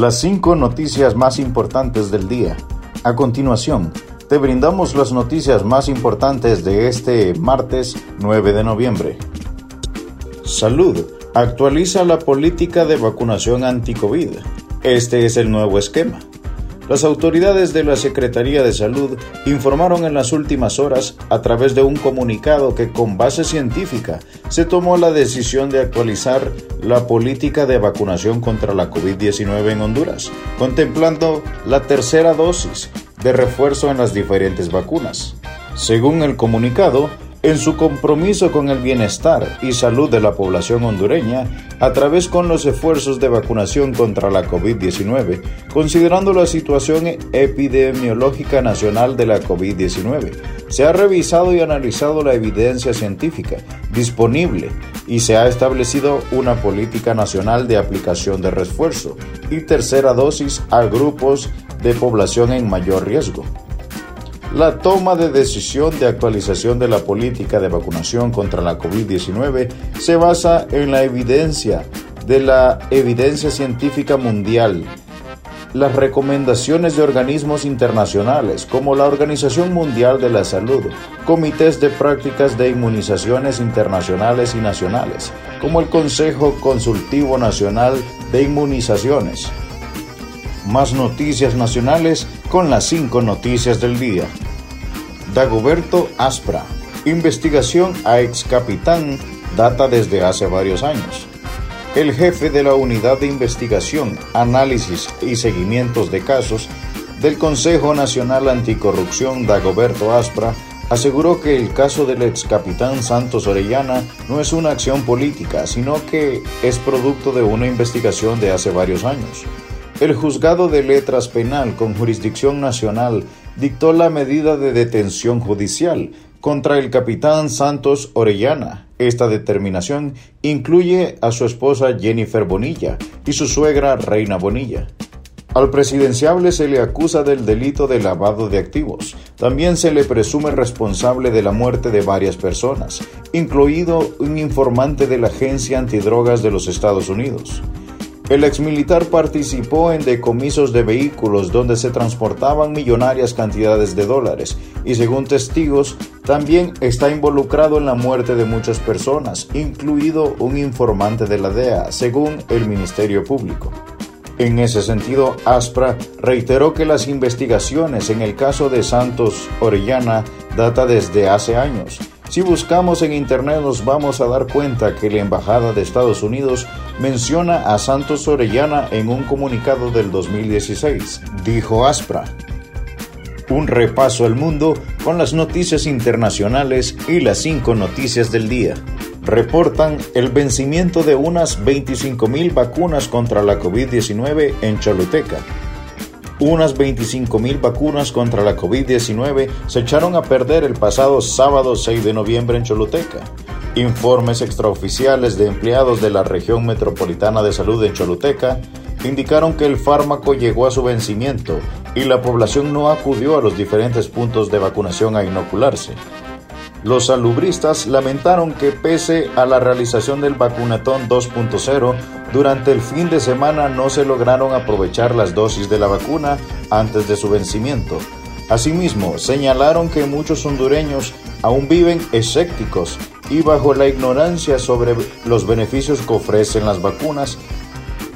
Las cinco noticias más importantes del día. A continuación, te brindamos las noticias más importantes de este martes 9 de noviembre. Salud. Actualiza la política de vacunación anti-COVID. Este es el nuevo esquema. Las autoridades de la Secretaría de Salud informaron en las últimas horas, a través de un comunicado, que con base científica se tomó la decisión de actualizar la política de vacunación contra la COVID-19 en Honduras, contemplando la tercera dosis de refuerzo en las diferentes vacunas. Según el comunicado, en su compromiso con el bienestar y salud de la población hondureña a través con los esfuerzos de vacunación contra la COVID-19, considerando la situación epidemiológica nacional de la COVID-19. Se ha revisado y analizado la evidencia científica disponible y se ha establecido una política nacional de aplicación de refuerzo y tercera dosis a grupos de población en mayor riesgo. La toma de decisión de actualización de la política de vacunación contra la COVID-19 se basa en la evidencia de la evidencia científica mundial, las recomendaciones de organismos internacionales como la Organización Mundial de la Salud, comités de prácticas de inmunizaciones internacionales y nacionales, como el Consejo Consultivo Nacional de Inmunizaciones. Más noticias nacionales con las cinco noticias del día. Dagoberto Aspra. Investigación a ex capitán data desde hace varios años. El jefe de la Unidad de Investigación, Análisis y Seguimientos de Casos del Consejo Nacional Anticorrupción, Dagoberto Aspra, aseguró que el caso del ex capitán Santos Orellana no es una acción política, sino que es producto de una investigación de hace varios años. El juzgado de letras penal con jurisdicción nacional dictó la medida de detención judicial contra el capitán Santos Orellana. Esta determinación incluye a su esposa Jennifer Bonilla y su suegra Reina Bonilla. Al presidenciable se le acusa del delito de lavado de activos. También se le presume responsable de la muerte de varias personas, incluido un informante de la Agencia Antidrogas de los Estados Unidos. El exmilitar participó en decomisos de vehículos donde se transportaban millonarias cantidades de dólares y según testigos también está involucrado en la muerte de muchas personas, incluido un informante de la DEA, según el Ministerio Público. En ese sentido, Aspra reiteró que las investigaciones en el caso de Santos Orellana data desde hace años si buscamos en Internet nos vamos a dar cuenta que la Embajada de Estados Unidos menciona a Santos Orellana en un comunicado del 2016, dijo Aspra. Un repaso al mundo con las noticias internacionales y las cinco noticias del día. Reportan el vencimiento de unas 25.000 vacunas contra la COVID-19 en Choluteca unas 25.000 vacunas contra la COVID-19 se echaron a perder el pasado sábado 6 de noviembre en Choluteca. Informes extraoficiales de empleados de la región metropolitana de salud en Choluteca indicaron que el fármaco llegó a su vencimiento y la población no acudió a los diferentes puntos de vacunación a inocularse. Los salubristas lamentaron que pese a la realización del vacunatón 2.0, durante el fin de semana no se lograron aprovechar las dosis de la vacuna antes de su vencimiento. Asimismo, señalaron que muchos hondureños aún viven escépticos y bajo la ignorancia sobre los beneficios que ofrecen las vacunas.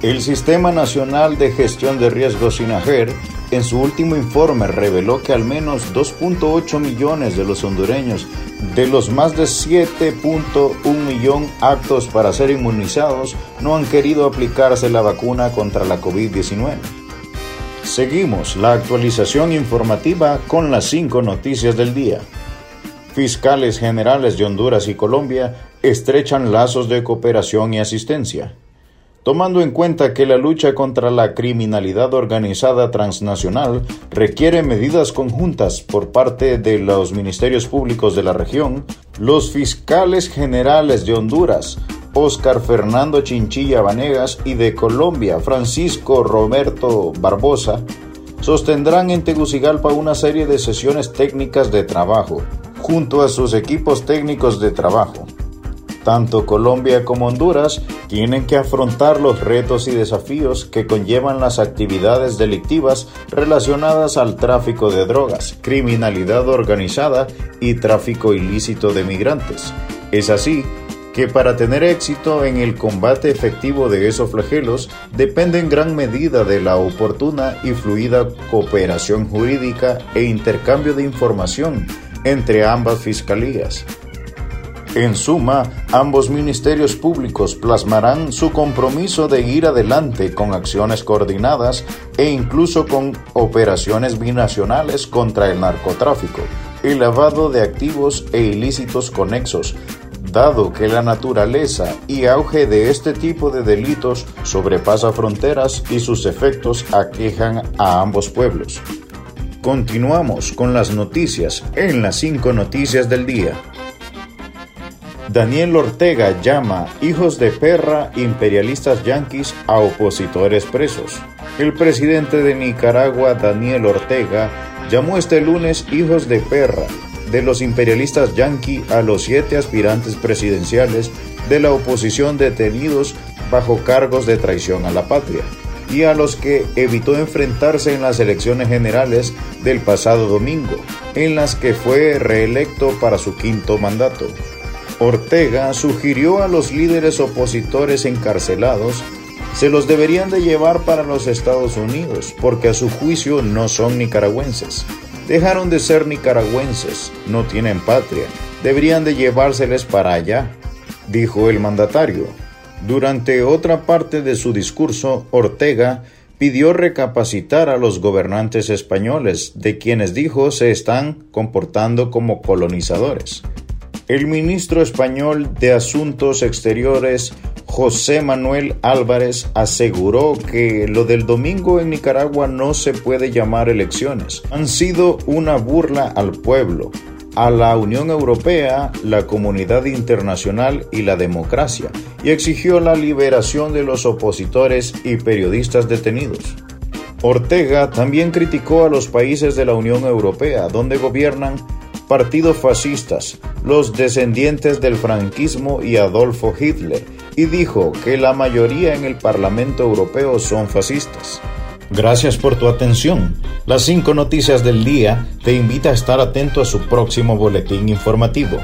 El Sistema Nacional de Gestión de Riesgos SINAGER en su último informe reveló que al menos 2.8 millones de los hondureños de los más de 7.1 millón aptos para ser inmunizados no han querido aplicarse la vacuna contra la COVID-19. Seguimos la actualización informativa con las cinco noticias del día. Fiscales generales de Honduras y Colombia estrechan lazos de cooperación y asistencia tomando en cuenta que la lucha contra la criminalidad organizada transnacional requiere medidas conjuntas por parte de los ministerios públicos de la región, los fiscales generales de Honduras, Oscar Fernando Chinchilla Vanegas, y de Colombia, Francisco Roberto Barbosa, sostendrán en Tegucigalpa una serie de sesiones técnicas de trabajo, junto a sus equipos técnicos de trabajo Tanto Colombia como Honduras tienen que afrontar los retos y desafíos que conllevan las actividades delictivas relacionadas al tráfico de drogas, criminalidad organizada y tráfico ilícito de migrantes. Es así que para tener éxito en el combate efectivo de esos flagelos depende en gran medida de la oportuna y fluida cooperación jurídica e intercambio de información entre ambas fiscalías. En suma, ambos ministerios públicos plasmarán su compromiso de ir adelante con acciones coordinadas e incluso con operaciones binacionales contra el narcotráfico, el lavado de activos e ilícitos conexos, dado que la naturaleza y auge de este tipo de delitos sobrepasa fronteras y sus efectos aquejan a ambos pueblos. Continuamos con las noticias en las cinco noticias del día. Daniel Ortega llama hijos de perra imperialistas yanquis a opositores presos. El presidente de Nicaragua, Daniel Ortega, llamó este lunes hijos de perra de los imperialistas yanqui a los siete aspirantes presidenciales de la oposición detenidos bajo cargos de traición a la patria y a los que evitó enfrentarse en las elecciones generales del pasado domingo, en las que fue reelecto para su quinto mandato. Ortega sugirió a los líderes opositores encarcelados se los deberían de llevar para los Estados Unidos porque a su juicio no son nicaragüenses Dejaron de ser nicaragüenses, no tienen patria, deberían de llevárseles para allá, dijo el mandatario. Durante otra parte de su discurso, Ortega pidió recapacitar a los gobernantes españoles, de quienes dijo se están comportando como colonizadores. El ministro español de Asuntos Exteriores, José Manuel Álvarez aseguró que lo del domingo en Nicaragua no se puede llamar elecciones. Han sido una burla al pueblo, a la Unión Europea, la comunidad internacional y la democracia, y exigió la liberación de los opositores y periodistas detenidos. Ortega también criticó a los países de la Unión Europea, donde gobiernan partidos fascistas, los descendientes del franquismo y Adolfo Hitler, y dijo que la mayoría en el Parlamento Europeo son fascistas. Gracias por tu atención. Las cinco noticias del día te invita a estar atento a su próximo boletín informativo.